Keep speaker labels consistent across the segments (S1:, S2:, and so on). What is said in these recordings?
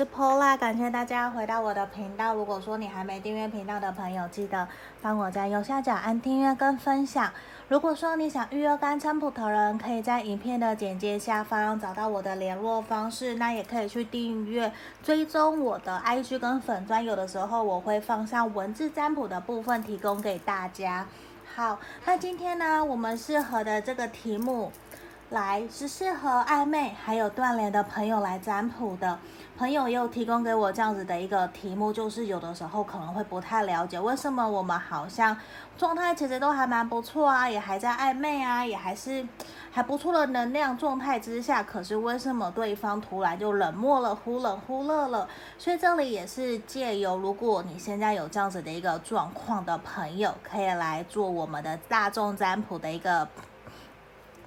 S1: 是 Pola，感谢大家回到我的频道。如果说你还没订阅频道的朋友，记得帮我在右下角按订阅跟分享。如果说你想预约干占卜的人，可以在影片的简介下方找到我的联络方式，那也可以去订阅追踪我的 IG 跟粉专，有的时候我会放上文字占卜的部分提供给大家。好，那今天呢，我们适合的这个题目。来是适合暧昧还有断联的朋友来占卜的朋友，也有提供给我这样子的一个题目，就是有的时候可能会不太了解，为什么我们好像状态其实都还蛮不错啊，也还在暧昧啊，也还是还不错的能量状态之下，可是为什么对方突然就冷漠了，忽冷忽热了？所以这里也是借由，如果你现在有这样子的一个状况的朋友，可以来做我们的大众占卜的一个。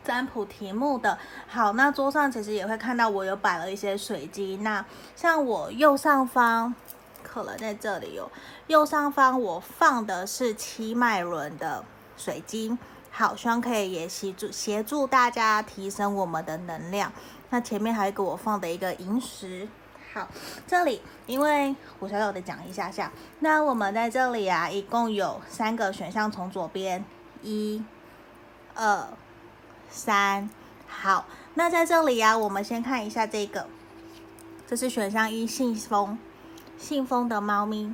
S1: 占卜题目的好，那桌上其实也会看到我有摆了一些水晶。那像我右上方，可能在这里有右上方我放的是七脉轮的水晶。好，希望可以也协助协助大家提升我们的能量。那前面还给我放的一个萤石。好，这里因为我小小的讲一下下。那我们在这里啊，一共有三个选项，从左边一、二。三，好，那在这里、啊，我们先看一下这个，这是选项一，信封，信封的猫咪，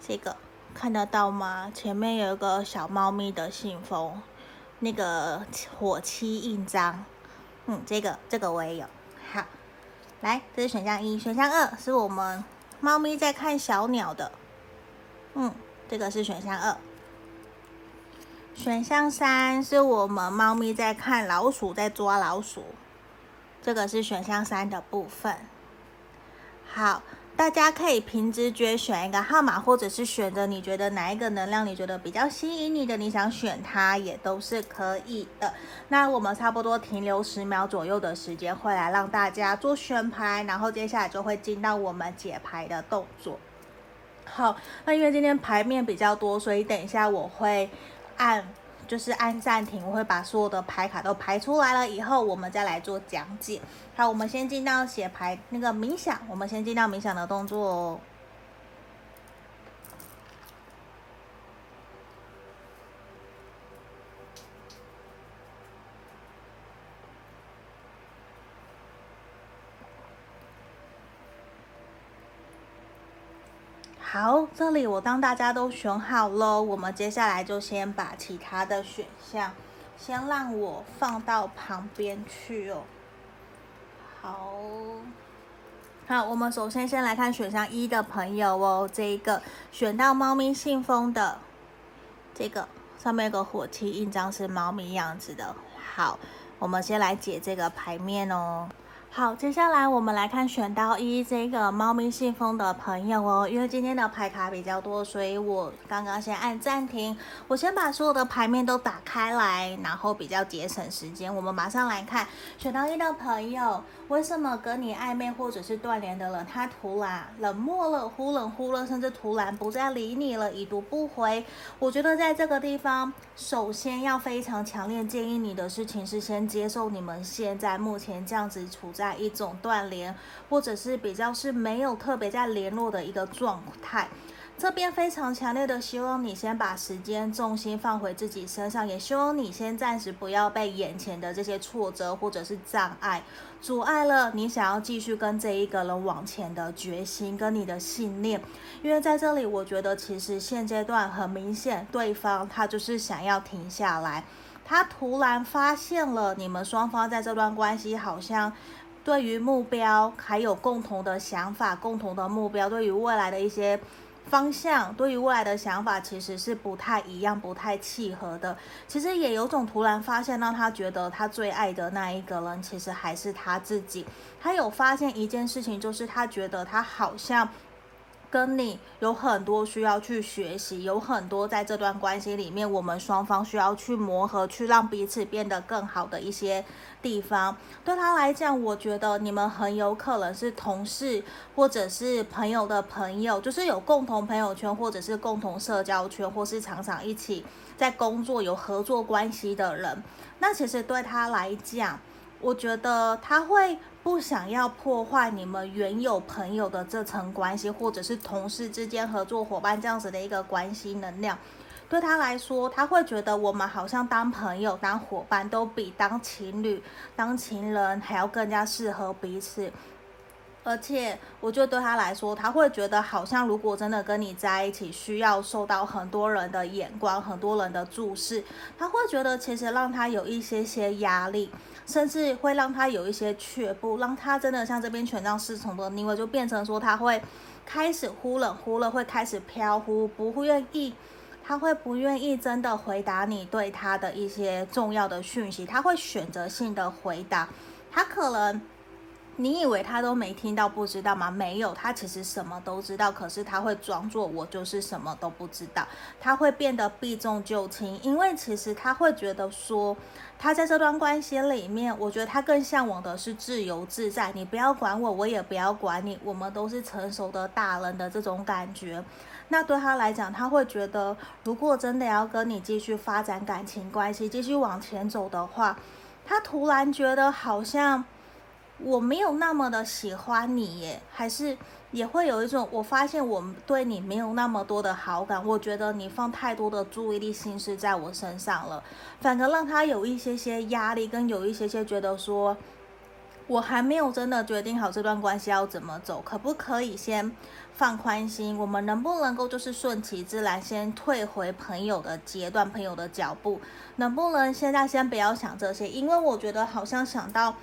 S1: 这个看得到吗？前面有一个小猫咪的信封，那个火漆印章，嗯，这个这个我也有，好，来，这是选项一，选项二是我们猫咪在看小鸟的，嗯，这个是选项二。选项三是我们猫咪在看老鼠，在抓老鼠，这个是选项三的部分。好，大家可以凭直觉选一个号码，或者是选择你觉得哪一个能量你觉得比较吸引你的，你想选它也都是可以的。那我们差不多停留十秒左右的时间，会来让大家做选牌，然后接下来就会进到我们解牌的动作。好，那因为今天牌面比较多，所以等一下我会。按就是按暂停，我会把所有的牌卡都排出来了，以后我们再来做讲解。好，我们先进到写牌那个冥想，我们先进到冥想的动作哦。好，这里我当大家都选好了，我们接下来就先把其他的选项先让我放到旁边去哦。好，好，我们首先先来看选项一的朋友哦，这一个选到猫咪信封的这个上面有个火漆印章是猫咪样子的。好，我们先来解这个牌面哦。好，接下来我们来看选到一这个猫咪信封的朋友哦，因为今天的牌卡比较多，所以我刚刚先按暂停，我先把所有的牌面都打开来，然后比较节省时间。我们马上来看选到一的朋友，为什么跟你暧昧或者是断联的人，他突然冷漠了，忽冷忽热，甚至突然不再理你了，已读不回？我觉得在这个地方，首先要非常强烈建议你的事情是先接受你们现在目前这样子处在。在一种断联，或者是比较是没有特别在联络的一个状态。这边非常强烈的希望你先把时间重心放回自己身上，也希望你先暂时不要被眼前的这些挫折或者是障碍阻碍了你想要继续跟这一个人往前的决心跟你的信念。因为在这里，我觉得其实现阶段很明显，对方他就是想要停下来，他突然发现了你们双方在这段关系好像。对于目标还有共同的想法，共同的目标，对于未来的一些方向，对于未来的想法，其实是不太一样、不太契合的。其实也有种突然发现，让他觉得他最爱的那一个人，其实还是他自己。他有发现一件事情，就是他觉得他好像。跟你有很多需要去学习，有很多在这段关系里面，我们双方需要去磨合，去让彼此变得更好的一些地方。对他来讲，我觉得你们很有可能是同事，或者是朋友的朋友，就是有共同朋友圈，或者是共同社交圈，或是常常一起在工作有合作关系的人。那其实对他来讲，我觉得他会不想要破坏你们原有朋友的这层关系，或者是同事之间合作伙伴这样子的一个关系能量。对他来说，他会觉得我们好像当朋友、当伙伴都比当情侣、当情人还要更加适合彼此。而且，我觉得对他来说，他会觉得好像如果真的跟你在一起，需要受到很多人的眼光、很多人的注视，他会觉得其实让他有一些些压力，甚至会让他有一些却步，让他真的像这边权杖侍从的逆位，就变成说他会开始忽冷忽热，会开始飘忽，不愿意。他会不愿意真的回答你对他的一些重要的讯息，他会选择性的回答。他可能你以为他都没听到不知道吗？没有，他其实什么都知道，可是他会装作我就是什么都不知道。他会变得避重就轻，因为其实他会觉得说，他在这段关系里面，我觉得他更向往的是自由自在。你不要管我，我也不要管你，我们都是成熟的大人的这种感觉。那对他来讲，他会觉得，如果真的要跟你继续发展感情关系，继续往前走的话，他突然觉得好像我没有那么的喜欢你耶，还是也会有一种，我发现我对你没有那么多的好感，我觉得你放太多的注意力心思在我身上了，反而让他有一些些压力，跟有一些些觉得说。我还没有真的决定好这段关系要怎么走，可不可以先放宽心？我们能不能够就是顺其自然，先退回朋友的阶段，朋友的脚步？能不能现在先不要想这些？因为我觉得好像想到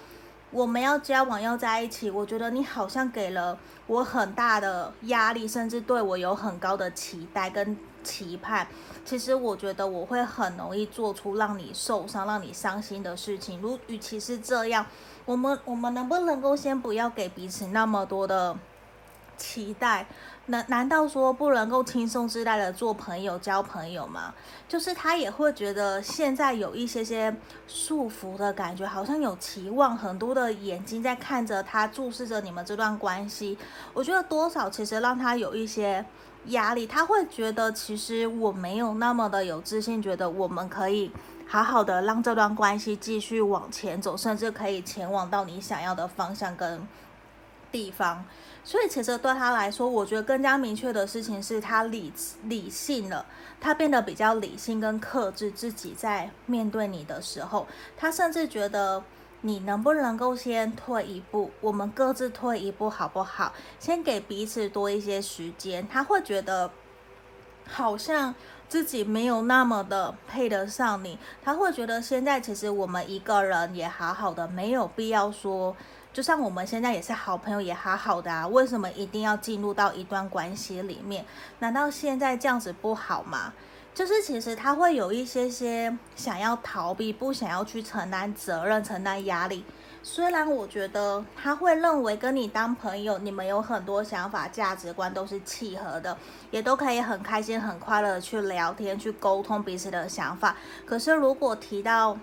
S1: 我们要交往要在一起，我觉得你好像给了我很大的压力，甚至对我有很高的期待跟期盼。其实我觉得我会很容易做出让你受伤、让你伤心的事情。如与其是这样。我们我们能不能够先不要给彼此那么多的期待？难难道说不能够轻松自在的做朋友、交朋友吗？就是他也会觉得现在有一些些束缚的感觉，好像有期望，很多的眼睛在看着他，注视着你们这段关系。我觉得多少其实让他有一些压力，他会觉得其实我没有那么的有自信，觉得我们可以。好好的让这段关系继续往前走，甚至可以前往到你想要的方向跟地方。所以其实对他来说，我觉得更加明确的事情是他理理性了，他变得比较理性跟克制自己，在面对你的时候，他甚至觉得你能不能够先退一步，我们各自退一步好不好？先给彼此多一些时间，他会觉得好像。自己没有那么的配得上你，他会觉得现在其实我们一个人也好好的，没有必要说，就像我们现在也是好朋友也好好的啊，为什么一定要进入到一段关系里面？难道现在这样子不好吗？就是其实他会有一些些想要逃避，不想要去承担责任、承担压力。虽然我觉得他会认为跟你当朋友，你们有很多想法、价值观都是契合的，也都可以很开心、很快乐的去聊天、去沟通彼此的想法。可是如果提到，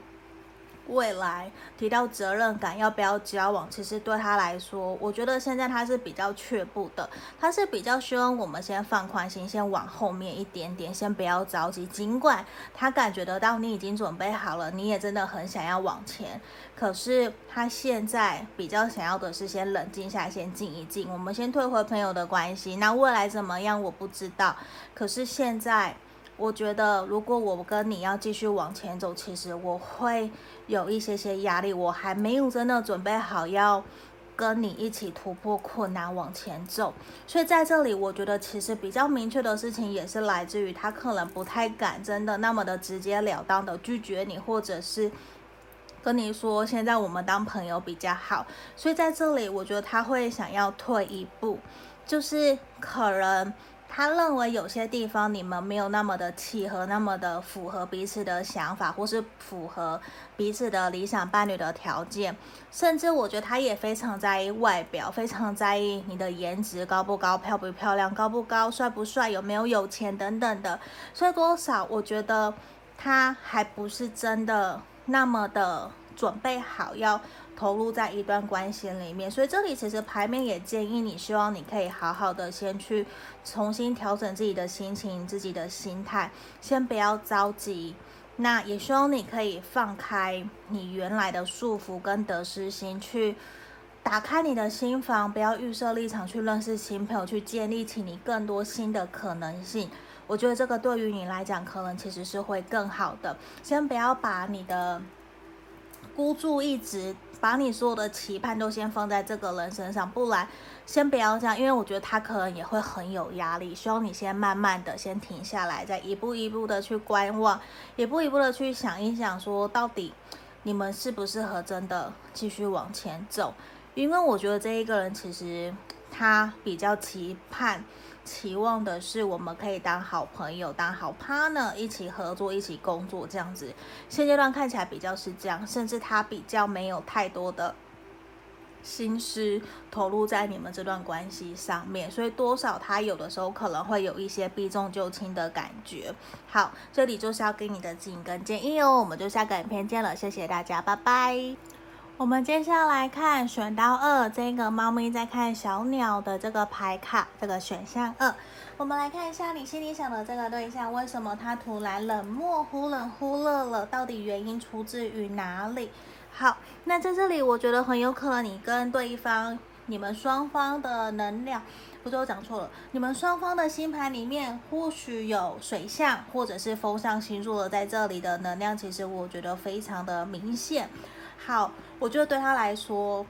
S1: 未来提到责任感，要不要交往？其实对他来说，我觉得现在他是比较却步的，他是比较希望我们先放宽心，先往后面一点点，先不要着急。尽管他感觉得到你已经准备好了，你也真的很想要往前，可是他现在比较想要的是先冷静下来，先静一静，我们先退回朋友的关系。那未来怎么样，我不知道。可是现在。我觉得，如果我跟你要继续往前走，其实我会有一些些压力。我还没有真的准备好要跟你一起突破困难往前走。所以在这里，我觉得其实比较明确的事情，也是来自于他可能不太敢真的那么的直截了当的拒绝你，或者是跟你说现在我们当朋友比较好。所以在这里，我觉得他会想要退一步，就是可能。他认为有些地方你们没有那么的契合，那么的符合彼此的想法，或是符合彼此的理想伴侣的条件。甚至我觉得他也非常在意外表，非常在意你的颜值高不高、漂不漂亮、高不高、帅不帅、有没有有钱等等的。所以多少，我觉得他还不是真的那么的准备好要。投入在一段关系里面，所以这里其实牌面也建议你，希望你可以好好的先去重新调整自己的心情、自己的心态，先不要着急。那也希望你可以放开你原来的束缚跟得失心，去打开你的心房，不要预设立场去认识新朋友，去建立起你更多新的可能性。我觉得这个对于你来讲，可能其实是会更好的。先不要把你的孤注一掷，把你所有的期盼都先放在这个人身上，不然先不要这样，因为我觉得他可能也会很有压力。希望你先慢慢的先停下来，再一步一步的去观望，一步一步的去想一想，说到底你们适不适合真的继续往前走？因为我觉得这一个人其实他比较期盼。期望的是我们可以当好朋友，当好 partner，一起合作，一起工作这样子。现阶段看起来比较是这样，甚至他比较没有太多的心思投入在你们这段关系上面，所以多少他有的时候可能会有一些避重就轻的感觉。好，这里就是要给你的指引跟建议哦，我们就下个影片见了，谢谢大家，拜拜。我们接下来看选到二，这个猫咪在看小鸟的这个牌卡，这个选项二。我们来看一下你心里想的这个对象，为什么他突然冷漠、忽冷忽热了？到底原因出自于哪里？好，那在这里我觉得很有可能你跟对方，你们双方的能量，不是我讲错了，你们双方的星盘里面或许有水象或者是风象星座的，在这里的能量，其实我觉得非常的明显。好，我觉得对他来说，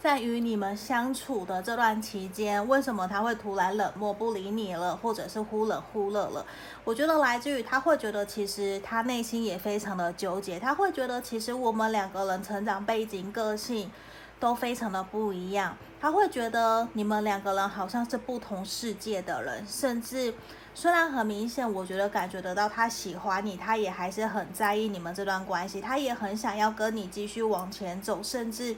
S1: 在与你们相处的这段期间，为什么他会突然冷漠不理你了，或者是忽冷忽热了？我觉得来自于他会觉得，其实他内心也非常的纠结。他会觉得，其实我们两个人成长背景、个性都非常的不一样。他会觉得你们两个人好像是不同世界的人，甚至。虽然很明显，我觉得感觉得到他喜欢你，他也还是很在意你们这段关系，他也很想要跟你继续往前走，甚至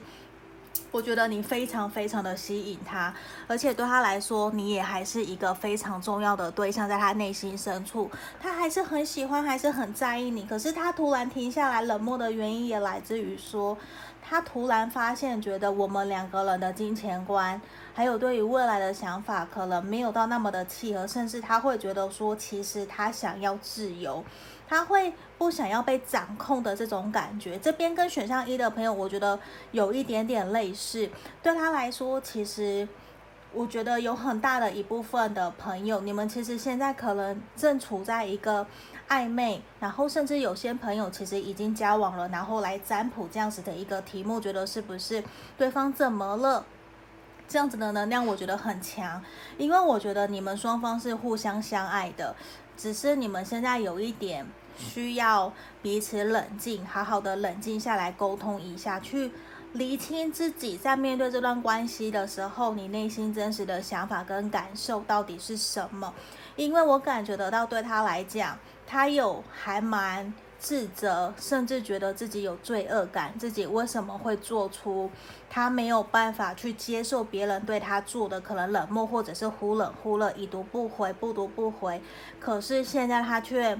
S1: 我觉得你非常非常的吸引他，而且对他来说，你也还是一个非常重要的对象，在他内心深处，他还是很喜欢，还是很在意你。可是他突然停下来冷漠的原因，也来自于说，他突然发现，觉得我们两个人的金钱观。还有对于未来的想法，可能没有到那么的契合，甚至他会觉得说，其实他想要自由，他会不想要被掌控的这种感觉。这边跟选项一的朋友，我觉得有一点点类似。对他来说，其实我觉得有很大的一部分的朋友，你们其实现在可能正处在一个暧昧，然后甚至有些朋友其实已经交往了，然后来占卜这样子的一个题目，觉得是不是对方怎么了？这样子的能量我觉得很强，因为我觉得你们双方是互相相爱的，只是你们现在有一点需要彼此冷静，好好的冷静下来沟通一下，去厘清自己在面对这段关系的时候，你内心真实的想法跟感受到底是什么？因为我感觉得到对他来讲，他有还蛮。自责，甚至觉得自己有罪恶感，自己为什么会做出他没有办法去接受别人对他做的可能冷漠，或者是忽冷忽热、已读不回、不读不回，可是现在他却。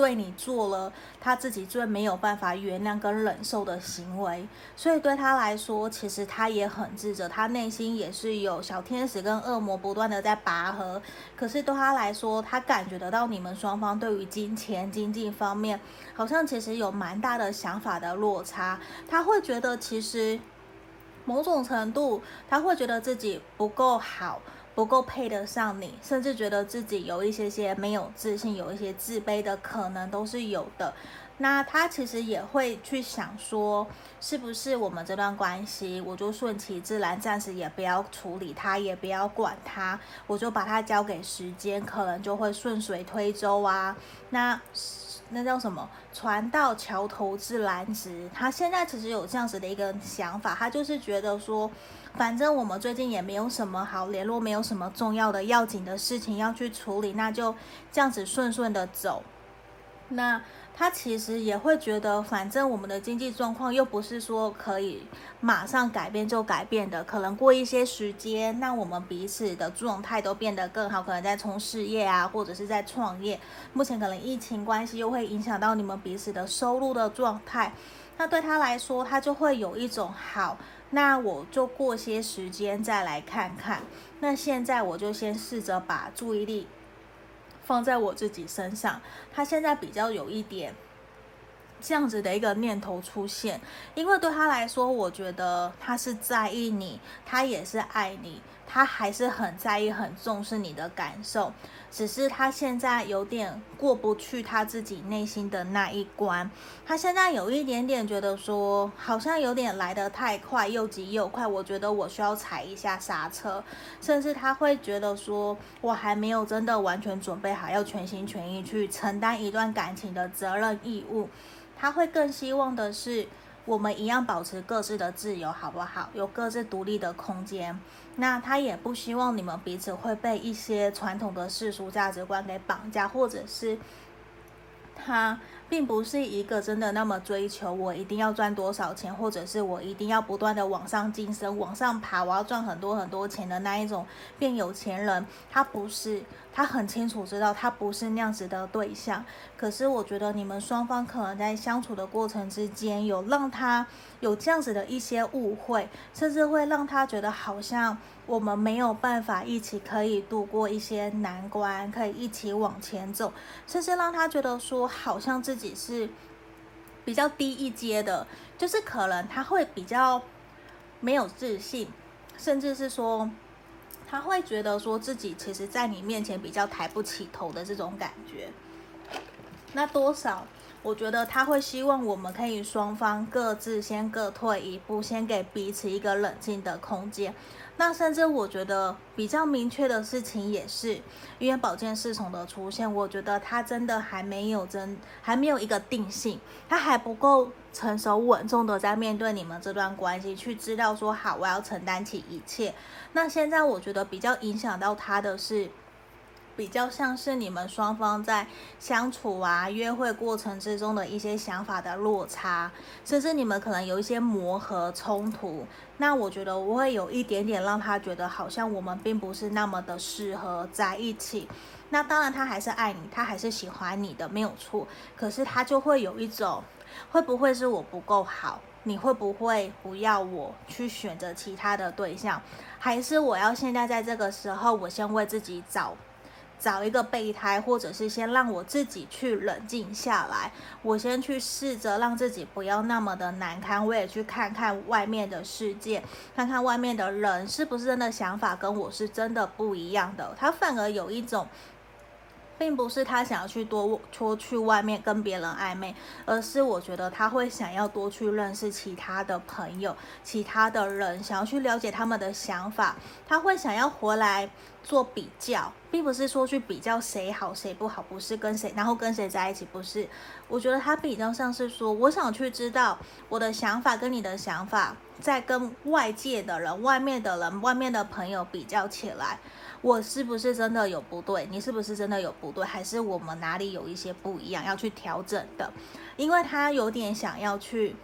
S1: 对你做了他自己最没有办法原谅跟忍受的行为，所以对他来说，其实他也很自责，他内心也是有小天使跟恶魔不断的在拔河。可是对他来说，他感觉得到你们双方对于金钱经济方面，好像其实有蛮大的想法的落差。他会觉得其实某种程度，他会觉得自己不够好。不够配得上你，甚至觉得自己有一些些没有自信，有一些自卑的可能都是有的。那他其实也会去想说，是不是我们这段关系，我就顺其自然，暂时也不要处理他，也不要管他，我就把他交给时间，可能就会顺水推舟啊。那那叫什么？船到桥头自然直。他现在其实有这样子的一个想法，他就是觉得说。反正我们最近也没有什么好联络，没有什么重要的要紧的事情要去处理，那就这样子顺顺的走。那他其实也会觉得，反正我们的经济状况又不是说可以马上改变就改变的，可能过一些时间，那我们彼此的状态都变得更好，可能在从事业啊，或者是在创业。目前可能疫情关系又会影响到你们彼此的收入的状态，那对他来说，他就会有一种好。那我就过些时间再来看看。那现在我就先试着把注意力放在我自己身上。他现在比较有一点这样子的一个念头出现，因为对他来说，我觉得他是在意你，他也是爱你。他还是很在意、很重视你的感受，只是他现在有点过不去他自己内心的那一关。他现在有一点点觉得说，好像有点来得太快，又急又快。我觉得我需要踩一下刹车，甚至他会觉得说，我还没有真的完全准备好，要全心全意去承担一段感情的责任义务。他会更希望的是，我们一样保持各自的自由，好不好？有各自独立的空间。那他也不希望你们彼此会被一些传统的世俗价值观给绑架，或者是他并不是一个真的那么追求我一定要赚多少钱，或者是我一定要不断的往上晋升、往上爬，我要赚很多很多钱的那一种变有钱人。他不是，他很清楚知道他不是那样子的对象。可是我觉得你们双方可能在相处的过程之间，有让他有这样子的一些误会，甚至会让他觉得好像。我们没有办法一起可以度过一些难关，可以一起往前走，甚至让他觉得说好像自己是比较低一阶的，就是可能他会比较没有自信，甚至是说他会觉得说自己其实在你面前比较抬不起头的这种感觉。那多少？我觉得他会希望我们可以双方各自先各退一步，先给彼此一个冷静的空间。那甚至我觉得比较明确的事情也是，因为宝剑侍从的出现，我觉得他真的还没有真还没有一个定性，他还不够成熟稳重的在面对你们这段关系，去知道说好我要承担起一切。那现在我觉得比较影响到他的是。比较像是你们双方在相处啊、约会过程之中的一些想法的落差，甚至你们可能有一些磨合冲突。那我觉得我会有一点点让他觉得好像我们并不是那么的适合在一起。那当然他还是爱你，他还是喜欢你的，没有错。可是他就会有一种，会不会是我不够好？你会不会不要我去选择其他的对象？还是我要现在在这个时候，我先为自己找？找一个备胎，或者是先让我自己去冷静下来，我先去试着让自己不要那么的难堪，我也去看看外面的世界，看看外面的人是不是真的想法跟我是真的不一样的。他反而有一种。并不是他想要去多出去外面跟别人暧昧，而是我觉得他会想要多去认识其他的朋友、其他的人，想要去了解他们的想法。他会想要回来做比较，并不是说去比较谁好谁不好，不是跟谁，然后跟谁在一起，不是。我觉得他比较像是说，我想去知道我的想法跟你的想法，在跟外界的人、外面的人、外面的朋友比较起来。我是不是真的有不对？你是不是真的有不对？还是我们哪里有一些不一样要去调整的？因为他有点想要去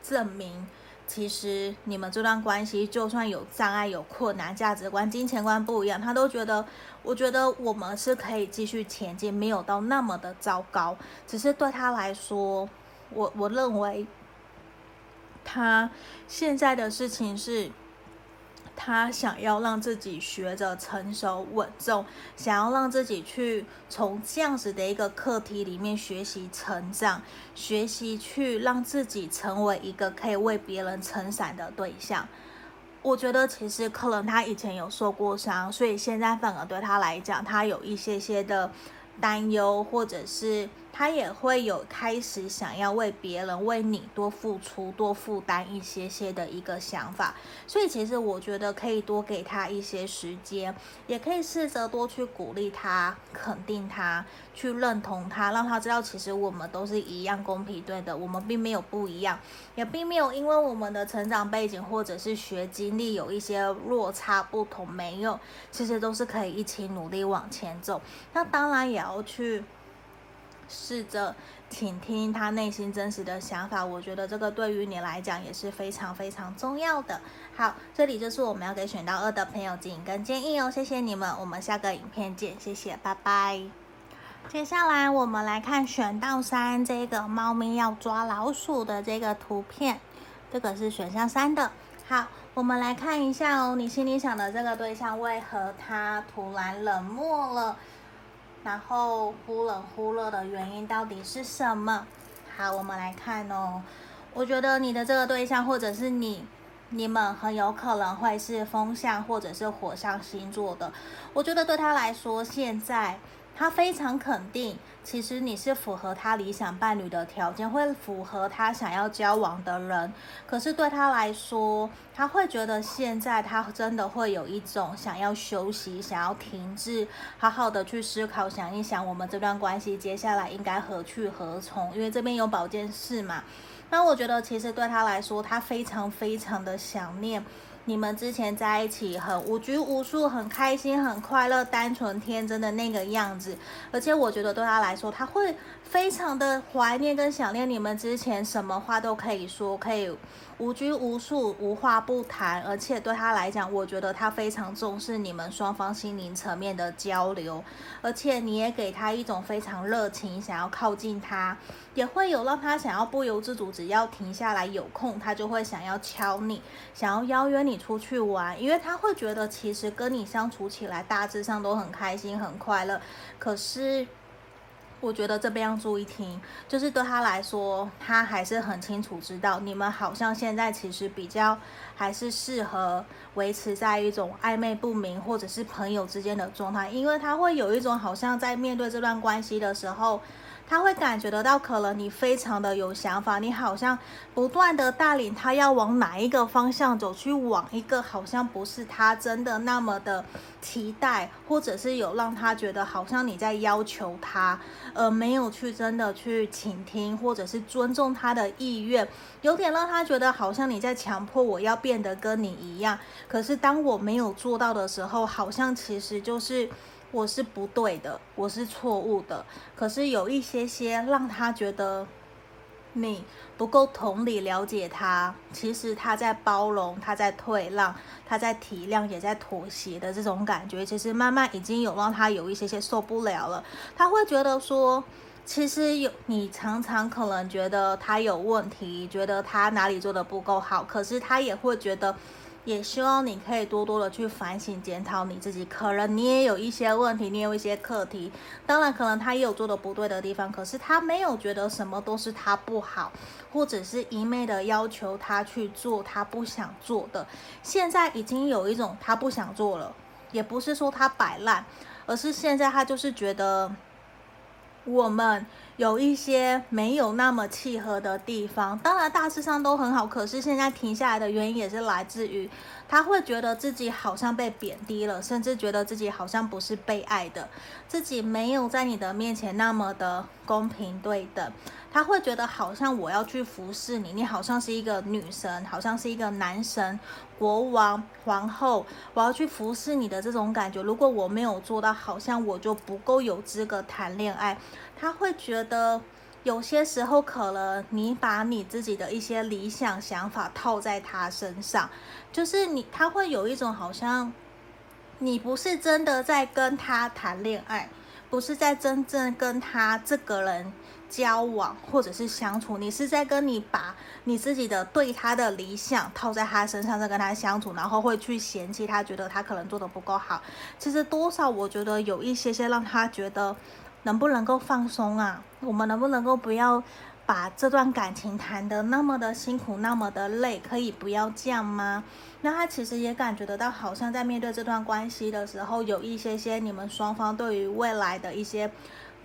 S1: 证明，其实你们这段关系就算有障碍、有困难、价值观、金钱观不一样，他都觉得，我觉得我们是可以继续前进，没有到那么的糟糕。只是对他来说，我我认为他现在的事情是。他想要让自己学着成熟稳重，想要让自己去从这样子的一个课题里面学习成长，学习去让自己成为一个可以为别人撑伞的对象。我觉得其实可能他以前有受过伤，所以现在反而对他来讲，他有一些些的担忧，或者是。他也会有开始想要为别人、为你多付出、多负担一些些的一个想法，所以其实我觉得可以多给他一些时间，也可以试着多去鼓励他、肯定他、去认同他，让他知道其实我们都是一样公平对的，我们并没有不一样，也并没有因为我们的成长背景或者是学经历有一些落差不同，没有，其实都是可以一起努力往前走。那当然也要去。试着倾听他内心真实的想法，我觉得这个对于你来讲也是非常非常重要的。好，这里就是我们要给选到二的朋友指引跟建议哦，谢谢你们，我们下个影片见，谢谢，拜拜。接下来我们来看选到三这个猫咪要抓老鼠的这个图片，这个是选项三的。好，我们来看一下哦，你心里想的这个对象为何他突然冷漠了？然后忽冷忽热的原因到底是什么？好，我们来看哦。我觉得你的这个对象，或者是你，你们很有可能会是风象或者是火象星座的。我觉得对他来说，现在。他非常肯定，其实你是符合他理想伴侣的条件，会符合他想要交往的人。可是对他来说，他会觉得现在他真的会有一种想要休息、想要停滞，好好的去思考，想一想我们这段关系接下来应该何去何从。因为这边有保健室嘛，那我觉得其实对他来说，他非常非常的想念。你们之前在一起很无拘无束，很开心，很快乐，单纯天真的那个样子，而且我觉得对他来说，他会非常的怀念跟想念你们之前什么话都可以说，可以。无拘无束，无话不谈，而且对他来讲，我觉得他非常重视你们双方心灵层面的交流，而且你也给他一种非常热情，想要靠近他，也会有让他想要不由自主，只要停下来有空，他就会想要敲你，想要邀约你出去玩，因为他会觉得其实跟你相处起来大致上都很开心很快乐，可是。我觉得这边要注意听，就是对他来说，他还是很清楚知道你们好像现在其实比较还是适合维持在一种暧昧不明或者是朋友之间的状态，因为他会有一种好像在面对这段关系的时候。他会感觉得到，可能你非常的有想法，你好像不断的带领他要往哪一个方向走，去往一个好像不是他真的那么的期待，或者是有让他觉得好像你在要求他，而没有去真的去倾听，或者是尊重他的意愿，有点让他觉得好像你在强迫我要变得跟你一样。可是当我没有做到的时候，好像其实就是。我是不对的，我是错误的。可是有一些些让他觉得你不够同理了解他，其实他在包容，他在退让，他在体谅，也在妥协的这种感觉，其实慢慢已经有让他有一些些受不了了。他会觉得说，其实有你常常可能觉得他有问题，觉得他哪里做的不够好，可是他也会觉得。也希望你可以多多的去反省检讨你自己，可能你也有一些问题，你有一些课题，当然可能他也有做的不对的地方，可是他没有觉得什么都是他不好，或者是一昧的要求他去做他不想做的。现在已经有一种他不想做了，也不是说他摆烂，而是现在他就是觉得我们。有一些没有那么契合的地方，当然大致上都很好，可是现在停下来的原因也是来自于他会觉得自己好像被贬低了，甚至觉得自己好像不是被爱的，自己没有在你的面前那么的公平对等。他会觉得好像我要去服侍你，你好像是一个女神，好像是一个男神、国王、皇后，我要去服侍你的这种感觉。如果我没有做到，好像我就不够有资格谈恋爱。他会觉得有些时候可能你把你自己的一些理想想法套在他身上，就是你他会有一种好像你不是真的在跟他谈恋爱，不是在真正跟他这个人。交往或者是相处，你是在跟你把你自己的对他的理想套在他身上，在跟他相处，然后会去嫌弃他，觉得他可能做得不够好。其实多少我觉得有一些些让他觉得，能不能够放松啊？我们能不能够不要把这段感情谈得那么的辛苦，那么的累？可以不要这样吗？那他其实也感觉得到，好像在面对这段关系的时候，有一些些你们双方对于未来的一些。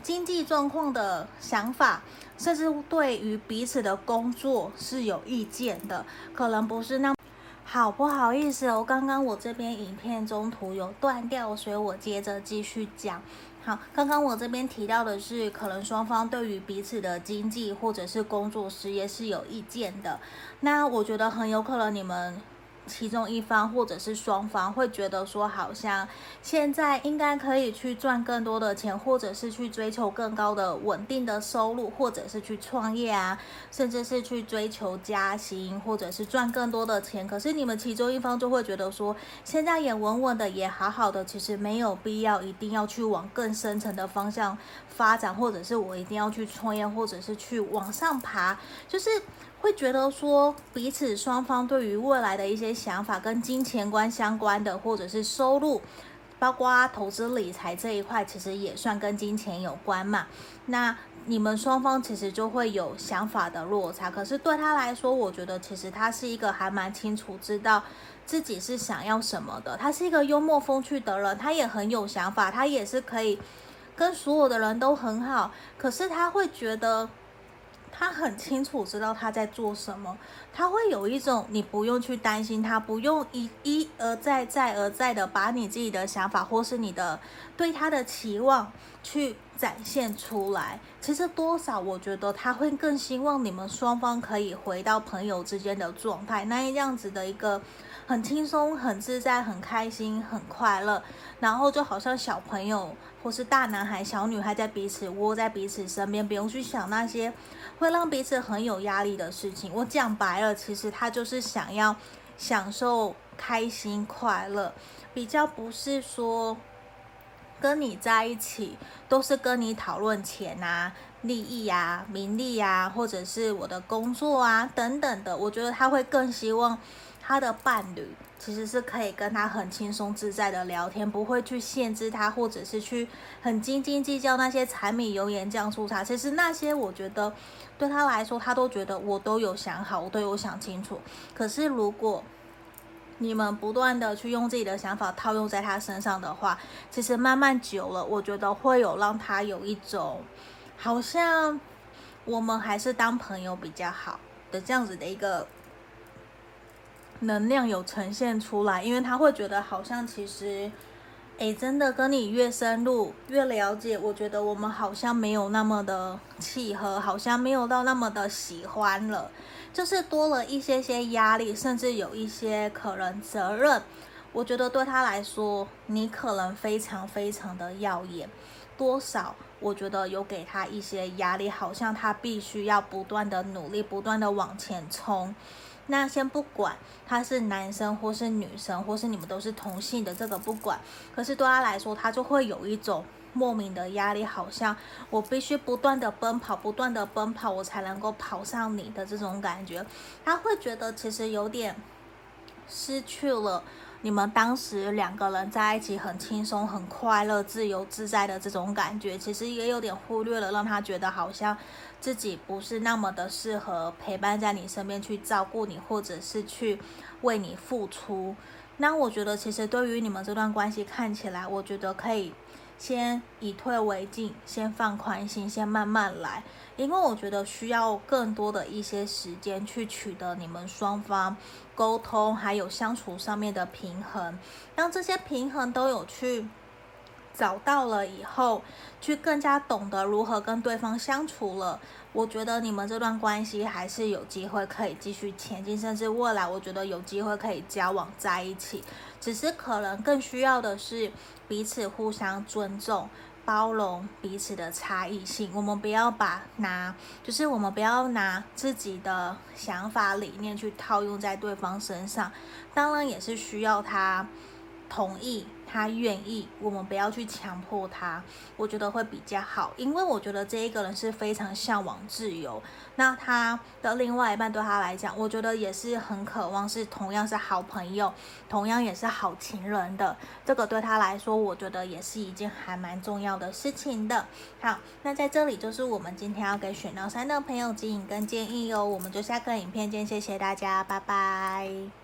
S1: 经济状况的想法，甚至对于彼此的工作是有意见的，可能不是那么好。不好意思哦，刚刚我这边影片中途有断掉，所以我接着继续讲。好，刚刚我这边提到的是，可能双方对于彼此的经济或者是工作事业是有意见的。那我觉得很有可能你们。其中一方或者是双方会觉得说，好像现在应该可以去赚更多的钱，或者是去追求更高的稳定的收入，或者是去创业啊，甚至是去追求加薪，或者是赚更多的钱。可是你们其中一方就会觉得说，现在也稳稳的，也好好的，其实没有必要一定要去往更深层的方向发展，或者是我一定要去创业，或者是去往上爬，就是。会觉得说，彼此双方对于未来的一些想法跟金钱观相关的，或者是收入，包括投资理财这一块，其实也算跟金钱有关嘛。那你们双方其实就会有想法的落差。可是对他来说，我觉得其实他是一个还蛮清楚知道自己是想要什么的。他是一个幽默风趣的人，他也很有想法，他也是可以跟所有的人都很好。可是他会觉得。他很清楚知道他在做什么，他会有一种你不用去担心他，不用一一而再再而再的把你自己的想法或是你的对他的期望去展现出来。其实多少我觉得他会更希望你们双方可以回到朋友之间的状态，那样子的一个很轻松、很自在、很开心、很快乐，然后就好像小朋友或是大男孩、小女孩在彼此窝在彼此身边，不用去想那些。会让彼此很有压力的事情，我讲白了，其实他就是想要享受开心快乐，比较不是说跟你在一起都是跟你讨论钱啊、利益啊、名利啊，或者是我的工作啊等等的。我觉得他会更希望他的伴侣。其实是可以跟他很轻松自在的聊天，不会去限制他，或者是去很斤斤计较那些柴米油盐酱醋茶。其实那些我觉得对他来说，他都觉得我都有想好，我都有想清楚。可是如果你们不断的去用自己的想法套用在他身上的话，其实慢慢久了，我觉得会有让他有一种好像我们还是当朋友比较好的这样子的一个。能量有呈现出来，因为他会觉得好像其实，诶，真的跟你越深入越了解，我觉得我们好像没有那么的契合，好像没有到那么的喜欢了，就是多了一些些压力，甚至有一些可能责任。我觉得对他来说，你可能非常非常的耀眼，多少我觉得有给他一些压力，好像他必须要不断的努力，不断的往前冲。那先不管他是男生或是女生，或是你们都是同性的，这个不管。可是对他来说，他就会有一种莫名的压力，好像我必须不断的奔跑，不断的奔跑，我才能够跑上你的这种感觉。他会觉得其实有点失去了。你们当时两个人在一起很轻松、很快乐、自由自在的这种感觉，其实也有点忽略了，让他觉得好像自己不是那么的适合陪伴在你身边去照顾你，或者是去为你付出。那我觉得，其实对于你们这段关系看起来，我觉得可以先以退为进，先放宽心，先慢慢来。因为我觉得需要更多的一些时间去取得你们双方沟通还有相处上面的平衡，让这些平衡都有去找到了以后，去更加懂得如何跟对方相处了，我觉得你们这段关系还是有机会可以继续前进，甚至未来我觉得有机会可以交往在一起，只是可能更需要的是彼此互相尊重。包容彼此的差异性，我们不要把拿，就是我们不要拿自己的想法理念去套用在对方身上，当然也是需要他同意。他愿意，我们不要去强迫他，我觉得会比较好，因为我觉得这一个人是非常向往自由，那他的另外一半对他来讲，我觉得也是很渴望，是同样是好朋友，同样也是好情人的，这个对他来说，我觉得也是一件还蛮重要的事情的。好，那在这里就是我们今天要给选到三的朋友指引跟建议哟，我们就下个影片见，谢谢大家，拜拜。